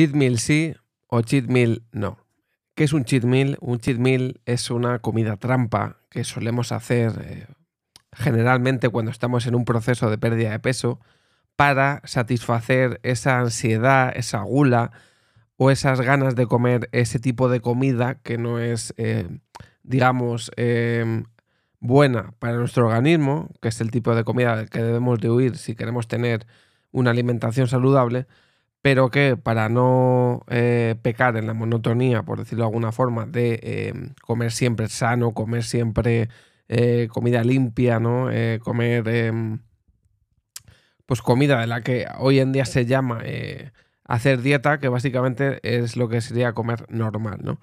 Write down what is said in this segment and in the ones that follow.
Cheat meal sí o cheat meal no. ¿Qué es un cheat meal? Un cheat meal es una comida trampa que solemos hacer eh, generalmente cuando estamos en un proceso de pérdida de peso para satisfacer esa ansiedad, esa gula o esas ganas de comer ese tipo de comida que no es, eh, digamos, em, buena para nuestro organismo, que es el tipo de comida que debemos de huir si queremos tener una alimentación saludable, pero que para no eh, pecar en la monotonía, por decirlo de alguna forma, de em, comer siempre sano, comer siempre eh, comida limpia, ¿no? comer em, pues comida de la que hoy en día se llama hacer dieta, que básicamente es lo que sería comer normal, ¿no?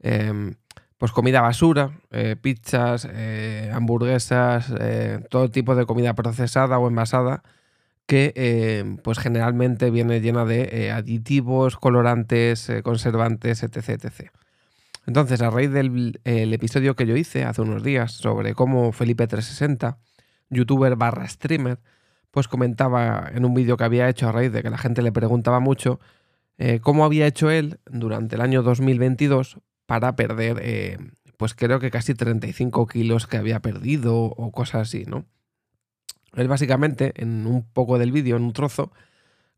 Em, pues comida basura, eh, pizzas, eh, hamburguesas, eh, todo tipo de comida procesada o envasada que em, pues generalmente viene llena de aditivos, colorantes, conservantes, etc, etc. Entonces, a raíz del episodio que yo hice hace unos días sobre cómo Felipe360, youtuber barra streamer, pues comentaba en un vídeo que había hecho a raíz de que la gente le preguntaba mucho eh, cómo había hecho él durante el año 2022 para perder, eh, pues creo que casi 35 kilos que había perdido o cosas así, ¿no? Él básicamente, en un poco del vídeo, en un trozo,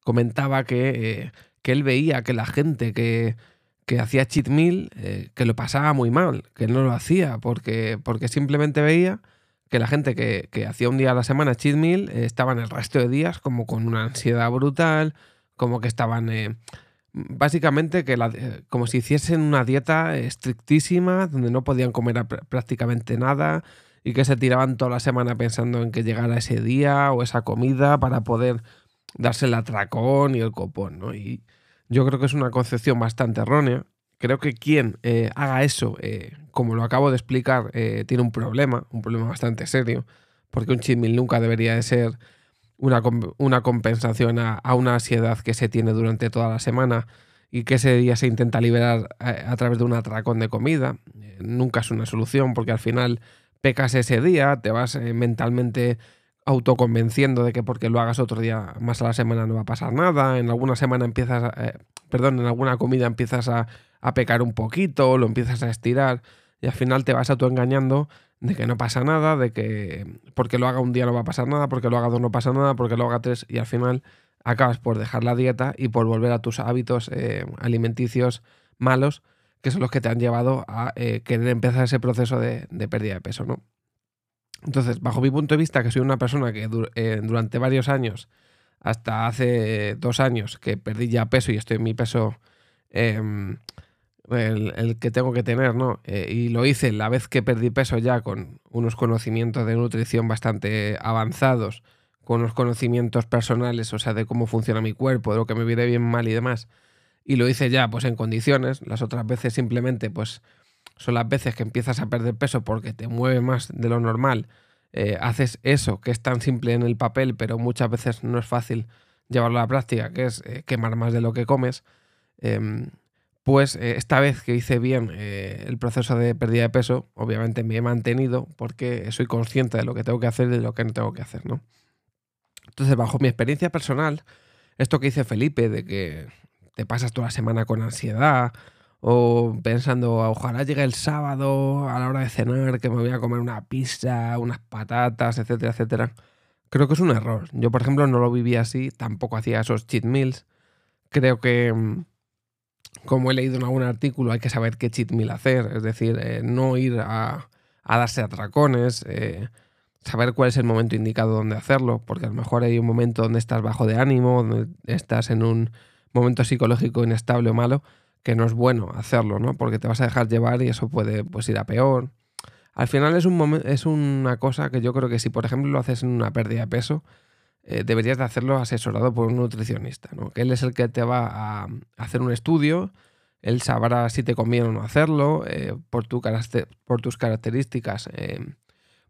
comentaba que, eh, que, él veía que la gente que, que hacía cheat meal, que lo pasaba muy mal, que no lo hacía, porque, porque simplemente veía que la gente que, hacía un día a la semana cheat meal eh, estaban el resto de días como con una ansiedad brutal, como que estaban eh, básicamente que eh, como si hiciesen una dieta estrictísima donde no podían comer prácticamente nada y que se tiraban toda la semana pensando en que llegara ese día o esa comida para poder darse el atracón y el copón, ¿no? Y yo creo que es una concepción bastante errónea creo que quien eh, haga eso, eh, como lo acabo de explicar, eh, tiene un problema, un problema bastante serio, porque un cheat nunca debería de ser una, una compensación a, una ansiedad que se tiene durante toda la semana y que ese día se intenta liberar a, través de un atracón de comida. nunca es una solución porque al final pecas ese día, te vas mentalmente autoconvenciendo de que porque lo hagas otro día más a la semana no va a pasar nada, en alguna semana empiezas, perdón, en alguna comida empiezas a a pecar un poquito, lo empiezas a estirar y al final te vas autoengañando de que no pasa nada, de que porque lo haga un día no va a pasar nada, porque lo haga dos no pasa nada, porque lo haga tres y al final acabas por dejar la dieta y por volver a tus hábitos eh, alimenticios malos, que son los que te han llevado a eh, querer empezar ese proceso de, pérdida de peso, ¿no? Entonces, bajo mi punto de vista, que soy una persona que eh, durante varios años, hasta hace dos años, que perdí ya peso y estoy en mi peso em, el, que tengo que tener, ¿no? Eh, y lo hice la vez que perdí peso ya con unos conocimientos de nutrición bastante avanzados, con unos conocimientos personales, o sea, de cómo funciona mi cuerpo, de lo que me viene bien mal y demás. Y lo hice ya, pues en condiciones. Las otras veces simplemente, pues son las veces que empiezas a perder peso porque te mueve más de lo normal. Eh, haces eso, que es tan simple en el papel, pero muchas veces no es fácil llevarlo a la práctica, que es eh, quemar más de lo que comes. Em, pues eh, esta vez que hice bien el proceso de pérdida de peso, obviamente me he mantenido porque soy consciente de lo que tengo que hacer y de lo que no tengo que hacer, ¿no? Entonces, bajo mi experiencia personal, esto que dice Felipe, de que te pasas toda la semana con ansiedad o pensando, ojalá llegue el sábado a la hora de cenar, que me voy a comer una pizza, unas patatas, etcétera, etcétera, creo que es un error. Yo, por ejemplo, no lo vivía así, tampoco hacía esos cheat meals. Creo que mm, como he leído en algún artículo, hay que saber qué cheat meal hacer, es decir, eh, no ir a, darse atracones, eh, saber cuál es el momento indicado donde hacerlo, porque a lo mejor hay un momento donde estás bajo de ánimo, donde estás en un momento psicológico inestable o malo, que no es bueno hacerlo, ¿no? Porque te vas a dejar llevar y eso puede pues, ir a peor. Al final es, un es una cosa que yo creo que si, por ejemplo, lo haces en una pérdida de peso, eh, deberías de hacerlo asesorado por un nutricionista, ¿no? que él es el que te va a hacer un estudio, él sabrá si te conviene o no hacerlo, eh, por, tu por tus características, eh,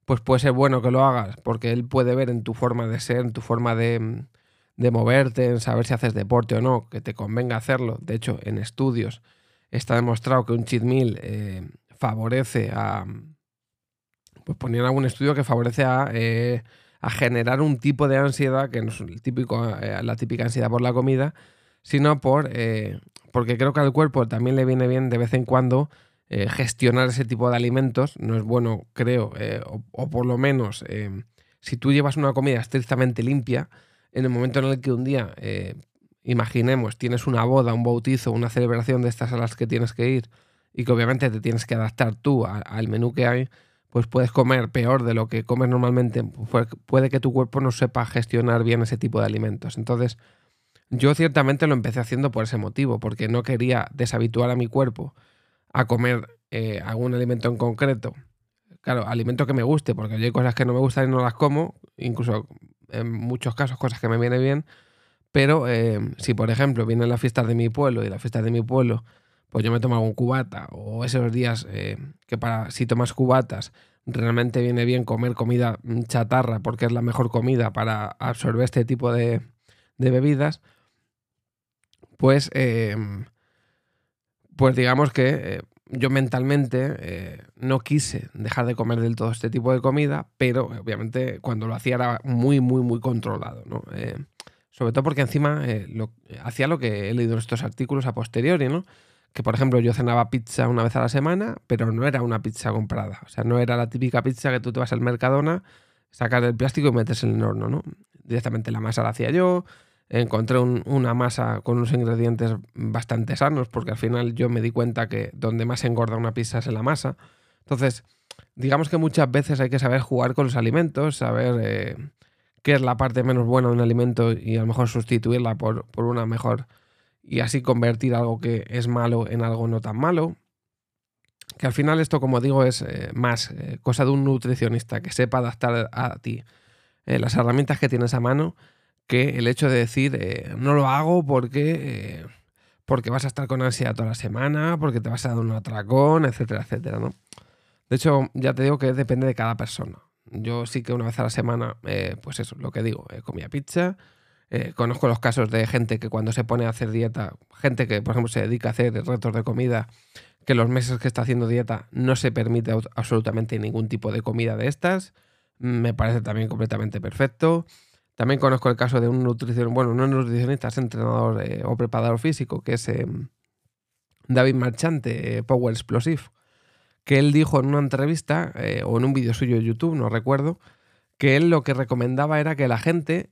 pues puede ser bueno que lo hagas, porque él puede ver en tu forma de ser, en tu forma de, de moverte, en saber si haces deporte o no, que te convenga hacerlo. De hecho, en estudios está demostrado que un cheat meal favorece a... Pues ponían algún estudio que favorece a a generar un tipo de ansiedad que no es el típico, eh, la típica ansiedad por la comida, sino por, eh, porque creo que al cuerpo también le viene bien de vez en cuando eh, gestionar ese tipo de alimentos. No es bueno, creo, eh, o, por lo menos si tú llevas una comida estrictamente limpia, en el momento en el que un día, imaginemos, tienes una boda, un bautizo, una celebración de estas a las que tienes que ir y que obviamente te tienes que adaptar tú al menú que hay, pues puedes comer peor de lo que comes normalmente, puede que tu cuerpo no sepa gestionar bien ese tipo de alimentos. Entonces, yo ciertamente lo empecé haciendo por ese motivo, porque no quería deshabituar a mi cuerpo a comer eh, algún alimento en concreto. Claro, alimento que me guste, porque hay cosas que no me gustan y no las como, incluso en muchos casos cosas que me vienen bien, pero eh, si por ejemplo vienen las fiestas de mi pueblo y las fiestas de mi pueblo pues yo me tomo algún cubata o esos días eh, que para si tomas cubatas realmente viene bien comer comida chatarra porque es la mejor comida para absorber este tipo de, bebidas, pues, em, pues digamos que eh, yo mentalmente eh, no quise dejar de comer del todo este tipo de comida, pero obviamente cuando lo hacía era muy, muy, muy controlado, ¿no? sobre todo porque encima lo, hacía lo que he leído en estos artículos a posteriori, ¿no? que por ejemplo yo cenaba pizza una vez a la semana, pero no era una pizza comprada. O sea, no era la típica pizza que tú te vas al Mercadona, sacas el plástico y metes en el horno, ¿no? Directamente la masa la hacía yo, encontré una masa con unos ingredientes bastante sanos, porque al final yo me di cuenta que donde más engorda una pizza es en la masa. Entonces, digamos que muchas veces hay que saber jugar con los alimentos, saber eh, qué es la parte menos buena de un alimento y a lo mejor sustituirla por, por una mejor y así convertir algo que es malo en algo no tan malo. Que al final esto, como digo, es eh, más eh, cosa de un nutricionista que sepa adaptar a ti las herramientas que tienes a mano que el hecho de decir no lo hago porque, porque vas a estar con ansiedad toda la semana, porque te vas a dar un atracón, etcétera, etcétera. ¿no? De hecho, ya te digo que depende de cada persona. Yo sí que una vez a la semana, pues eso, lo que digo, comía pizza, eh, conozco los casos de gente que cuando se pone a hacer dieta, gente que por ejemplo se dedica a hacer retos de comida, que los meses que está haciendo dieta no se permite absolutamente ningún tipo de comida de estas. Me parece también completamente perfecto. También conozco el caso de un nutricionista, bueno, no nutricionista, es entrenador eh, o preparador físico, que es em, David Marchante, eh, Power Explosive, que él dijo en una entrevista o en un vídeo suyo de YouTube, no recuerdo, que él lo que recomendaba era que la gente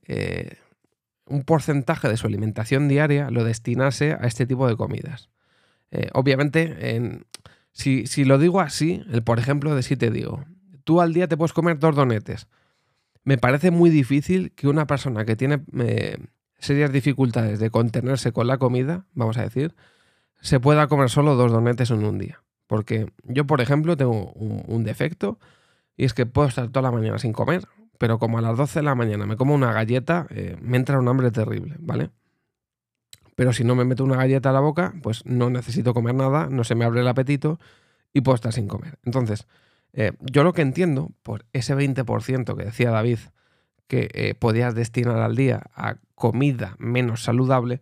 un porcentaje de su alimentación diaria lo destinase a este tipo de comidas. Eh, obviamente, si, lo digo así, el por ejemplo de si te digo, tú al día te puedes comer dos donetes. Me parece muy difícil que una persona que tiene eh, serias dificultades de contenerse con la comida, vamos a decir, se pueda comer solo dos donetes en un día. Porque yo, por ejemplo, tengo un defecto y es que puedo estar toda la mañana sin comer pero como a las 12 de la mañana me como una galleta, eh, me entra un hambre terrible, ¿vale? Pero si no me meto una galleta a la boca, pues no necesito comer nada, no se me abre el apetito y puedo estar sin comer. Entonces, eh, yo lo que entiendo por ese 20% que decía David que eh, podías destinar al día a comida menos saludable,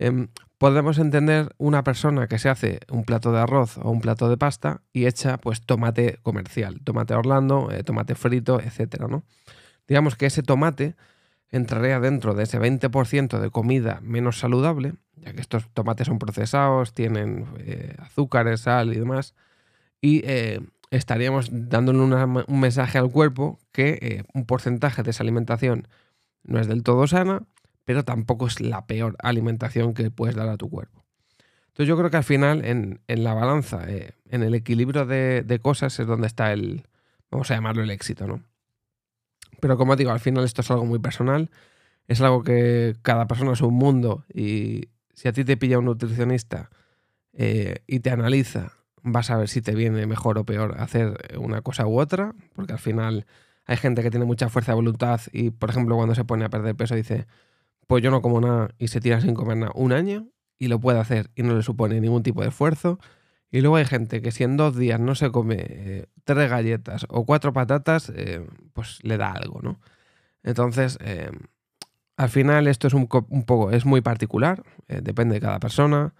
em, podemos entender una persona que se hace un plato de arroz o un plato de pasta y echa pues tomate comercial, tomate Orlando, eh, tomate frito, etcétera, ¿no? Digamos que ese tomate entraría dentro de ese 20% de comida menos saludable, ya que estos tomates son procesados, tienen azúcares, sal y demás, y estaríamos dándole un mensaje al cuerpo que un porcentaje de esa alimentación no es del todo sana pero tampoco es la peor alimentación que puedes dar a tu cuerpo. Entonces yo creo que al final en, la balanza, eh, en el equilibrio de, cosas es donde está el, vamos a llamarlo el éxito, ¿no? Pero como digo, al final esto es algo muy personal, es algo que cada persona es un mundo y si a ti te pilla un nutricionista eh, y te analiza, vas a ver si te viene mejor o peor hacer una cosa u otra, porque al final hay gente que tiene mucha fuerza de voluntad y, por ejemplo, cuando se pone a perder peso dice, pues yo no como nada y se tira sin comer nada un año y lo puede hacer y no le supone ningún tipo de esfuerzo. Y luego hay gente que si en dos días no se come eh, tres galletas o cuatro patatas, eh, pues le da algo, ¿no? Entonces, eh, al final esto es un, poco, es muy particular, depende de cada persona.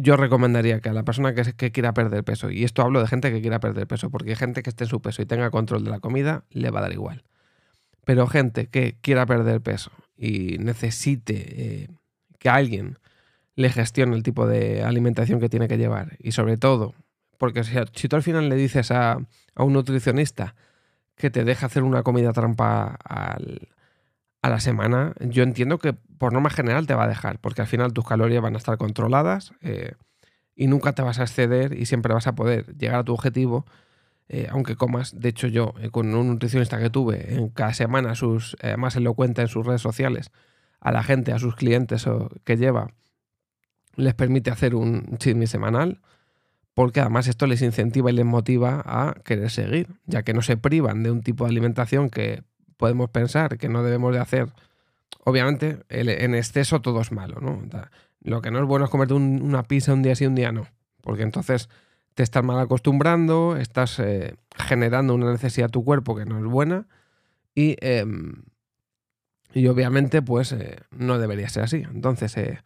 Yo recomendaría que a la persona que, que, quiera perder peso, y esto hablo de gente que quiera perder peso, porque gente que esté en su peso y tenga control de la comida, le va a dar igual. Pero gente que quiera perder peso y necesite eh, que alguien le gestione el tipo de alimentación que tiene que llevar. Y sobre todo, porque si, tú al final le dices a, un nutricionista que te deja hacer una comida trampa a la semana, yo entiendo que por norma general te va a dejar, porque al final tus calorías van a estar controladas eh, y nunca te vas a exceder y siempre vas a poder llegar a tu objetivo. Eh, aunque comas, de hecho yo eh, con un nutricionista que tuve en cada semana, sus, lo cuenta en sus redes sociales, a la gente, a sus clientes o, que lleva, les permite hacer un chisme semanal, porque además esto les incentiva y les motiva a querer seguir, ya que no se privan de un tipo de alimentación que podemos pensar que no debemos de hacer. Obviamente, en exceso todo es malo, ¿no? Lo que no es bueno es comerte una pizza un día sí, un día no, porque entonces te estás mal acostumbrando, estás eh, generando una necesidad a tu cuerpo que no es buena y, em, y obviamente pues eh, no debería ser así. Entonces, eh,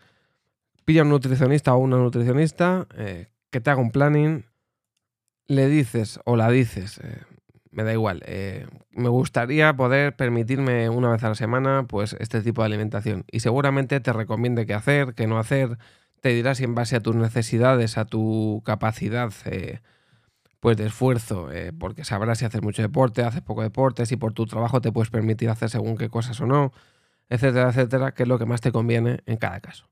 pilla un nutricionista o una nutricionista que te haga un planning, le dices o la dices, me da igual, eh, me gustaría poder permitirme una vez a la semana pues este tipo de alimentación y seguramente te recomiende qué hacer, qué no hacer, te dirá si en base a tus necesidades, a tu capacidad pues de esfuerzo, porque sabrás si haces mucho deporte, haces poco deporte, si por tu trabajo te puedes permitir hacer según qué cosas o no, etcétera, etcétera, que es lo que más te conviene en cada caso.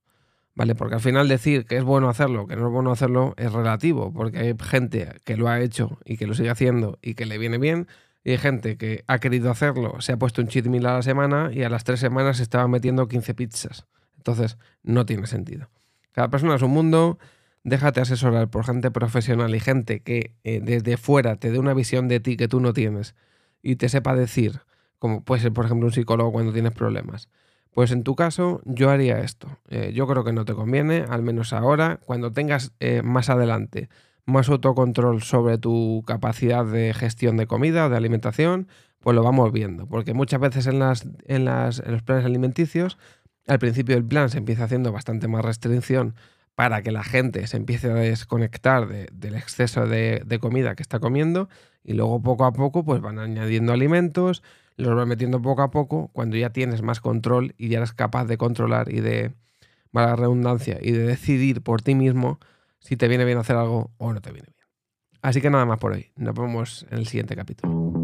¿Vale? Porque al final decir que es bueno hacerlo, que no es bueno hacerlo, es relativo, porque hay gente que lo ha hecho y que lo sigue haciendo y que le viene bien, y hay gente que ha querido hacerlo, se ha puesto un cheat meal a la semana y a las tres semanas se estaba metiendo 15 pizzas. Entonces, no tiene sentido. Cada persona es un mundo, déjate asesorar por gente profesional y gente que eh, desde fuera te dé una visión de ti que tú no tienes y te sepa decir, como puede ser por ejemplo un psicólogo cuando tienes problemas pues en tu caso yo haría esto. Eh, yo creo que no te conviene, al menos ahora, cuando tengas eh, más adelante más autocontrol sobre tu capacidad de gestión de comida o de alimentación, pues lo vamos viendo. Porque muchas veces en, las, en, las, los planes alimenticios, al principio del plan se empieza haciendo bastante más restricción para que la gente se empiece a desconectar del exceso de, de, comida que está comiendo y luego poco a poco pues van añadiendo alimentos, los vas metiendo poco a poco cuando ya tienes más control y ya eres capaz de controlar y de, la redundancia, y de decidir por ti mismo si te viene bien hacer algo o no te viene bien. Así que nada más por hoy. Nos vemos en el siguiente capítulo.